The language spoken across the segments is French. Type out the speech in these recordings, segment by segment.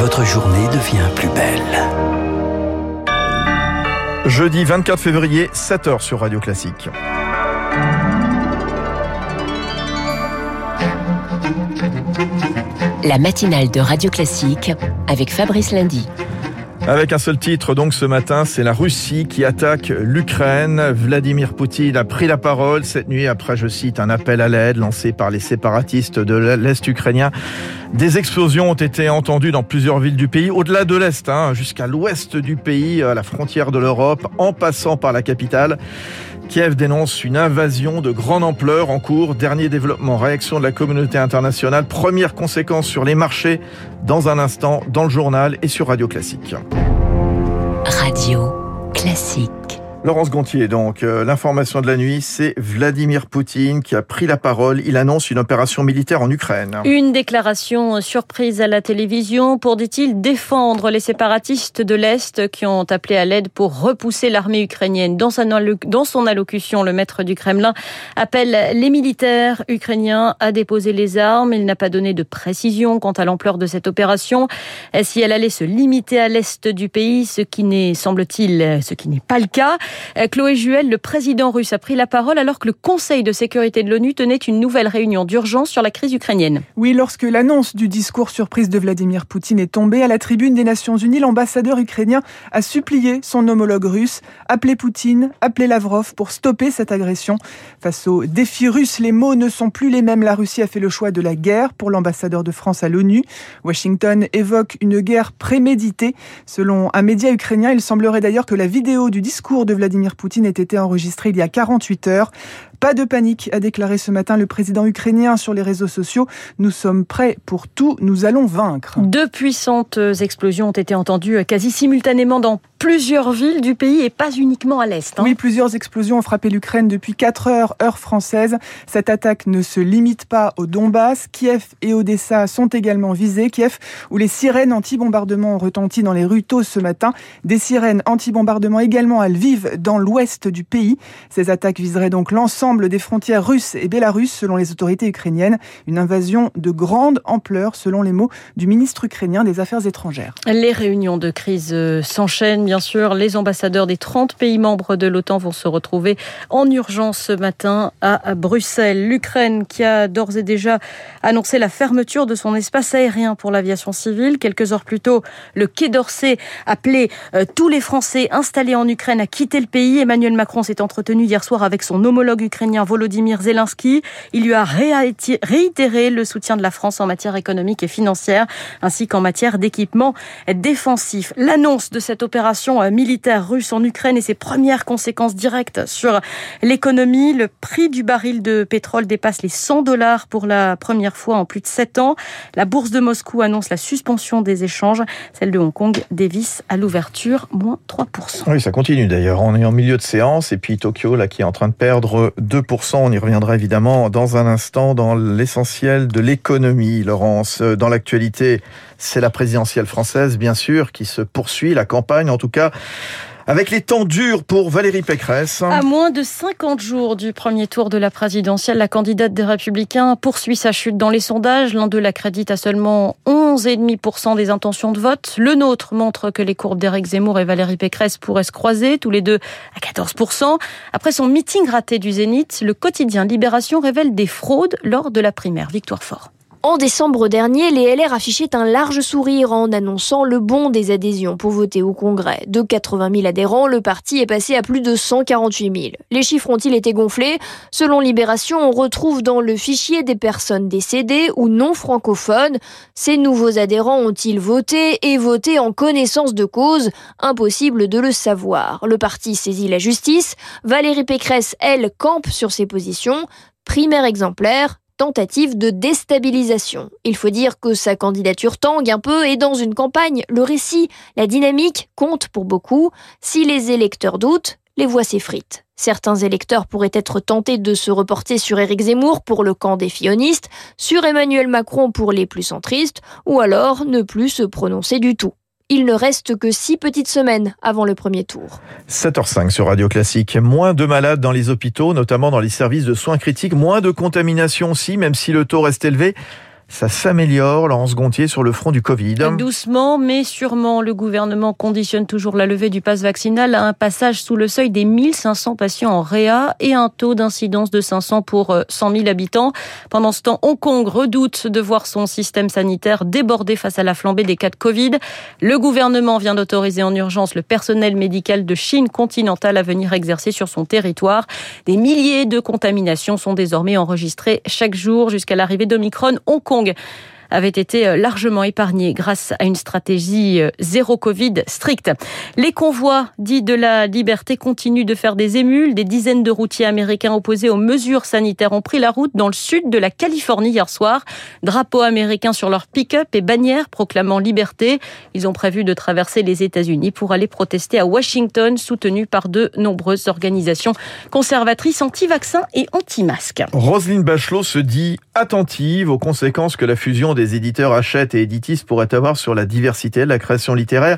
votre journée devient plus belle. Jeudi 24 février, 7h sur Radio Classique. La matinale de Radio Classique avec Fabrice Lundy. Avec un seul titre, donc ce matin, c'est la Russie qui attaque l'Ukraine. Vladimir Poutine a pris la parole cette nuit après, je cite, un appel à l'aide lancé par les séparatistes de l'Est ukrainien. Des explosions ont été entendues dans plusieurs villes du pays, au-delà de l'Est, hein, jusqu'à l'Ouest du pays, à la frontière de l'Europe, en passant par la capitale. Kiev dénonce une invasion de grande ampleur en cours. Dernier développement, réaction de la communauté internationale. Première conséquence sur les marchés dans un instant dans le journal et sur Radio Classique. Radio Classique. Laurence Gontier, donc, euh, l'information de la nuit, c'est Vladimir Poutine qui a pris la parole. Il annonce une opération militaire en Ukraine. Une déclaration surprise à la télévision pour, dit-il, défendre les séparatistes de l'Est qui ont appelé à l'aide pour repousser l'armée ukrainienne. Dans, son allocution, le maître du Kremlin appelle les militaires ukrainiens à déposer les armes. Il n'a pas donné de précision quant à l'ampleur de cette opération. Si elle allait se limiter à l'Est du pays, ce qui n'est, semble-t-il, ce qui n'est pas le cas. Euh, Chloé Juel, le président russe, a pris la parole alors que le Conseil de sécurité de l'ONU tenait une nouvelle réunion d'urgence sur la crise ukrainienne. Oui, lorsque l'annonce du discours surprise de Vladimir Poutine est tombée à la tribune des Nations Unies, l'ambassadeur ukrainien a supplié son homologue russe, appelé Poutine, appelé Lavrov pour stopper cette agression. Face aux défis russes, les mots ne sont plus les mêmes. La Russie a fait le choix de la guerre pour l'ambassadeur de France à l'ONU. Washington évoque une guerre préméditée. Selon un média ukrainien, il semblerait d'ailleurs que la vidéo du discours de Vladimir Poutine ait été enregistré il y a 48 heures. Pas de panique, a déclaré ce matin le président ukrainien sur les réseaux sociaux. Nous sommes prêts pour tout, nous allons vaincre. Deux puissantes explosions ont été entendues quasi simultanément dans plusieurs villes du pays et pas uniquement à l'Est. Hein. Oui, plusieurs explosions ont frappé l'Ukraine depuis 4 heures, heure française. Cette attaque ne se limite pas au Donbass. Kiev et Odessa sont également visés. Kiev, où les sirènes anti-bombardement ont retenti dans les rues tôt ce matin. Des sirènes anti-bombardement également à Lviv, dans l'ouest du pays. Ces attaques viseraient donc l'ensemble des frontières russes et bélarusses selon les autorités ukrainiennes. Une invasion de grande ampleur selon les mots du ministre ukrainien des Affaires étrangères. Les réunions de crise euh, s'enchaînent bien sûr. Les ambassadeurs des 30 pays membres de l'OTAN vont se retrouver en urgence ce matin à Bruxelles. L'Ukraine qui a d'ores et déjà annoncé la fermeture de son espace aérien pour l'aviation civile. Quelques heures plus tôt, le Quai d'Orsay appelait euh, tous les Français installés en Ukraine à quitter le pays. Emmanuel Macron s'est entretenu hier soir avec son homologue ukrainien Volodymyr Zelensky. Il lui a réitéré le soutien de la France en matière économique et financière, ainsi qu'en matière d'équipement défensif. L'annonce de cette opération euh, militaire russe en Ukraine et ses premières conséquences directes sur l'économie. Le prix du baril de pétrole dépasse les 100 dollars pour la première fois en plus de 7 ans. La bourse de Moscou annonce la suspension des échanges. Celle de Hong Kong dévisse à l'ouverture, moins 3%. Oui, ça continue d'ailleurs. On est en milieu de séance et puis Tokyo, là, qui est en train de perdre 2%. On y reviendra évidemment dans un instant dans l'essentiel de l'économie, Laurence. Dans l'actualité, c'est la présidentielle française, bien sûr, qui se poursuit, la campagne en tout cas. Avec les temps durs pour Valérie Pécresse. À moins de 50 jours du premier tour de la présidentielle, la candidate des Républicains poursuit sa chute dans les sondages. L'un d'eux l'accrédite à seulement 11,5% des intentions de vote. Le nôtre montre que les courbes d'Éric Zemmour et Valérie Pécresse pourraient se croiser, tous les deux à 14%. Après son meeting raté du Zénith, le quotidien Libération révèle des fraudes lors de la primaire. Victoire Fort. En décembre dernier, les LR affichaient un large sourire en annonçant le bon des adhésions pour voter au Congrès. De 80 000 adhérents, le parti est passé à plus de 148 000. Les chiffres ont-ils été gonflés? Selon Libération, on retrouve dans le fichier des personnes décédées ou non francophones. Ces nouveaux adhérents ont-ils voté et voté en connaissance de cause? Impossible de le savoir. Le parti saisit la justice. Valérie Pécresse, elle, campe sur ses positions. Primaire exemplaire, tentative de déstabilisation. Il faut dire que sa candidature tangue un peu et dans une campagne, le récit, la dynamique compte pour beaucoup. Si les électeurs doutent, les voix s'effritent. Certains électeurs pourraient être tentés de se reporter sur Éric Zemmour pour le camp des fionistes, sur Emmanuel Macron pour les plus centristes, ou alors ne plus se prononcer du tout. Il ne reste que six petites semaines avant le premier tour. 7h05 sur Radio Classique. Moins de malades dans les hôpitaux, notamment dans les services de soins critiques. Moins de contamination aussi, même si le taux reste élevé. Ça s'améliore, Laurence Gontier, sur le front du Covid. Doucement, mais sûrement, le gouvernement conditionne toujours la levée du pass vaccinal à un passage sous le seuil des 1500 patients en réa et un taux d'incidence de 500 pour 100 000 habitants. Pendant ce temps, Hong Kong redoute de voir son système sanitaire déborder face à la flambée des cas de Covid. Le gouvernement vient d'autoriser en urgence le personnel médical de Chine continentale à venir exercer sur son territoire. Des milliers de contaminations sont désormais enregistrées chaque jour jusqu'à l'arrivée d'Omicron. Hong Kong avait été euh, largement épargné grâce à une stratégie euh, zéro Covid stricte. Les convois dits de la liberté continuent de faire des émules. Des dizaines de routiers américains opposés aux mesures sanitaires ont pris la route dans le sud de la Californie hier soir. Drapeaux américains sur leur pick-up et bannières proclamant liberté. Ils ont prévu de traverser les États-Unis pour aller protester à Washington, soutenus par de nombreuses organisations conservatrices anti-vaccins et anti-masques. Roselyne Bachelot se dit attentive aux conséquences que la fusion des éditeurs Hachette et Editis pourraient avoir sur la diversité de la création littéraire,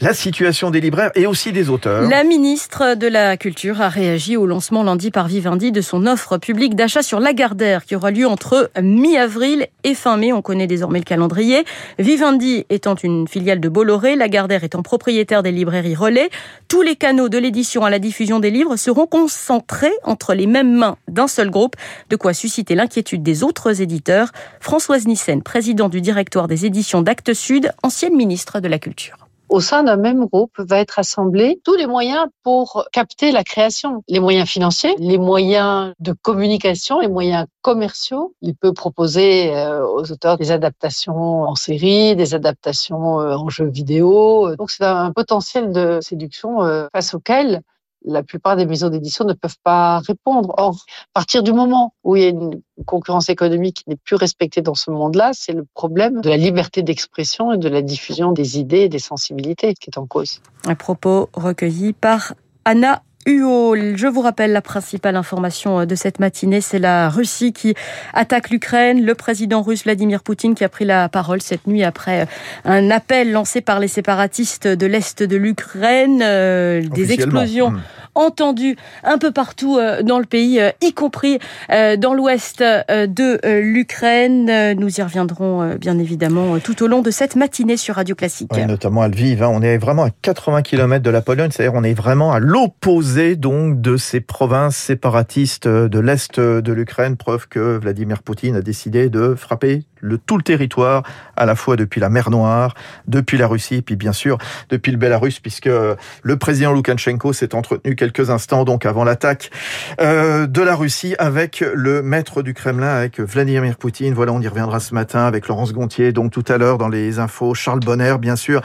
la situation des libraires et aussi des auteurs. La ministre de la Culture a réagi au lancement lundi par Vivendi de son offre publique d'achat sur Lagardère qui aura lieu entre mi-avril et fin mai. On connaît désormais le calendrier. Vivendi étant une filiale de Bolloré, Lagardère étant propriétaire des librairies Relais, tous les canaux de l'édition à la diffusion des livres seront concentrés entre les mêmes mains d'un seul groupe, de quoi susciter l'inquiétude des autres éditeurs. Françoise Nissen, président du directoire des éditions d'Actes Sud, ancienne ministre de la Culture au sein d'un même groupe va être assemblés tous les moyens pour capter la création. Les moyens financiers, les moyens de communication, les moyens commerciaux. Il peut proposer euh, aux auteurs des adaptations en série, des adaptations euh, en jeux vidéo. Donc c'est un potentiel de séduction euh, face auquel la plupart des maisons d'édition ne peuvent pas répondre. Or, à partir du moment où il y a une concurrence économique qui n'est plus respectée dans ce monde-là, c'est le problème de la liberté d'expression et de la diffusion des idées et des sensibilités qui est en cause. Un propos recueilli par Anna je vous rappelle la principale information de cette matinée, c'est la Russie qui attaque l'Ukraine. Le président russe Vladimir Poutine qui a pris la parole cette nuit après un appel lancé par les séparatistes de l'Est de l'Ukraine. Euh, des explosions. Hmm entendu un peu partout euh, dans le pays, euh, y compris euh, dans l'ouest de l'Ukraine. Nous y reviendrons bien évidemment tout au long de cette matinée sur Radio Classique. notamment à Lviv. Hein. On est vraiment à 80 km de la Pologne, c'est-à-dire on est vraiment à l'opposé donc de ces provinces séparatistes de l'est de l'Ukraine. Preuve que Vladimir Poutine a décidé de frapper le, tout le territoire, à la fois depuis la mer Noire, depuis la Russie, puis bien sûr depuis le Bélarus, puisque le président Loukachenko s'est entretenu quelques instants donc avant l'attaque euh, de la Russie avec le maître du Kremlin, avec Vladimir Poutine. Voilà, on y reviendra ce matin avec Laurence Gontier, donc tout à l'heure dans les infos, Charles Bonner, bien sûr,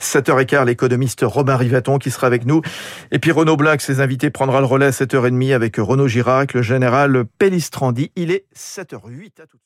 7h15, l'économiste Robin Rivaton qui sera avec nous. Et puis Renaud Black, ses invités, prendra le relais à 7h30 avec Renaud Girac, le général Pellistrandi. Il est 7h08 à tout